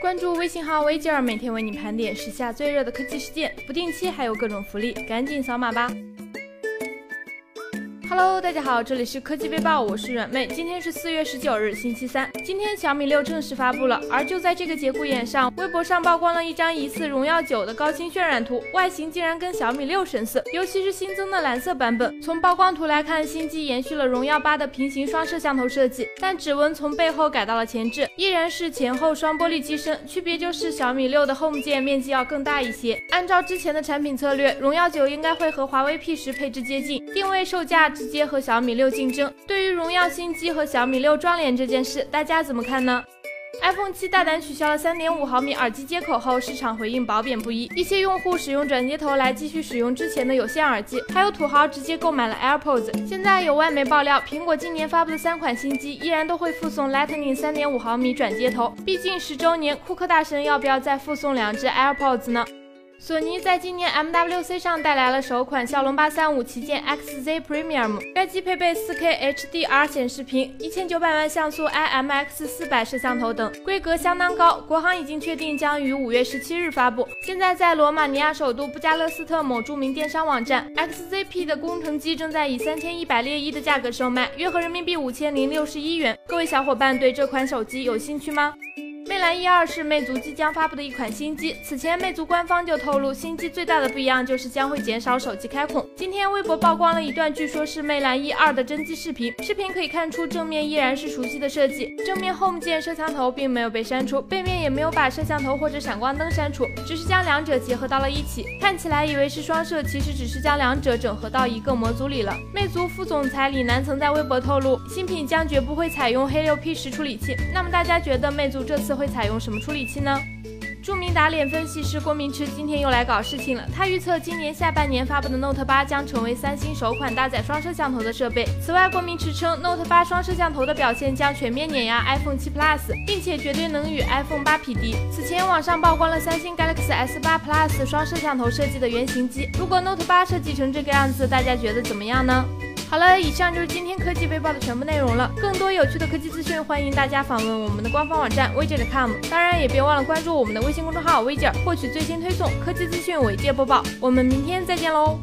关注微信号“微吉儿”，每天为你盘点时下最热的科技事件，不定期还有各种福利，赶紧扫码吧。！Hello，大家好，这里是科技微报，我是软妹。今天是四月十九日，星期三。今天小米六正式发布了，而就在这个节骨眼上，微博上曝光了一张疑似荣耀九的高清渲染图，外形竟然跟小米六神似，尤其是新增的蓝色版本。从曝光图来看，新机延续了荣耀八的平行双摄像头设计，但指纹从背后改到了前置，依然是前后双玻璃机身，区别就是小米六的 Home 键面积要更大一些。按照之前的产品策略，荣耀九应该会和华为 P 十配置接近，定位售价。直接和小米六竞争。对于荣耀新机和小米六撞脸这件事，大家怎么看呢？iPhone 七大胆取消了三点五毫米耳机接口后，市场回应褒贬不一。一些用户使用转接头来继续使用之前的有线耳机，还有土豪直接购买了 AirPods。现在有外媒爆料，苹果今年发布的三款新机依然都会附送 Lightning 三点五毫米转接头。毕竟十周年，库克大神要不要再附送两只 AirPods 呢？索尼在今年 MWC 上带来了首款骁龙八三五旗舰 XZ Premium，该机配备 4K HDR 显示屏、一千九百万像素 IMX 四百摄像头等，规格相当高。国行已经确定将于五月十七日发布。现在在罗马尼亚首都布加勒斯特某著名电商网站，XZP 的工程机正在以三千一百列一的价格售卖，约合人民币五千零六十一元。各位小伙伴对这款手机有兴趣吗？魅蓝 E2 是魅族即将发布的一款新机。此前，魅族官方就透露，新机最大的不一样就是将会减少手机开孔。今天，微博曝光了一段据说是魅蓝 E2 的真机视频。视频可以看出，正面依然是熟悉的设计，正面 Home 键摄像头并没有被删除，背面也没有把摄像头或者闪光灯删除，只是将两者结合到了一起。看起来以为是双摄，其实只是将两者整合到一个模组里了。魅族副总裁李楠曾在微博透露，新品将绝不会采用黑六 P 十处理器。那么大家觉得魅族这次会？采用什么处理器呢？著名打脸分析师郭明池今天又来搞事情了。他预测今年下半年发布的 Note 8将成为三星首款搭载双摄像头的设备。此外，郭明池称 Note 8双摄像头的表现将全面碾压 iPhone 7 Plus，并且绝对能与 iPhone 8匹敌。此前网上曝光了三星 Galaxy S8 Plus 双摄像头设计的原型机。如果 Note 8设计成这个样子，大家觉得怎么样呢？好了，以上就是今天科技微报的全部内容了。更多有趣的科技资讯，欢迎大家访问我们的官方网站 widget.com。当然，也别忘了关注我们的微信公众号 widget，获取最新推送科技资讯、尾界播报。我们明天再见喽！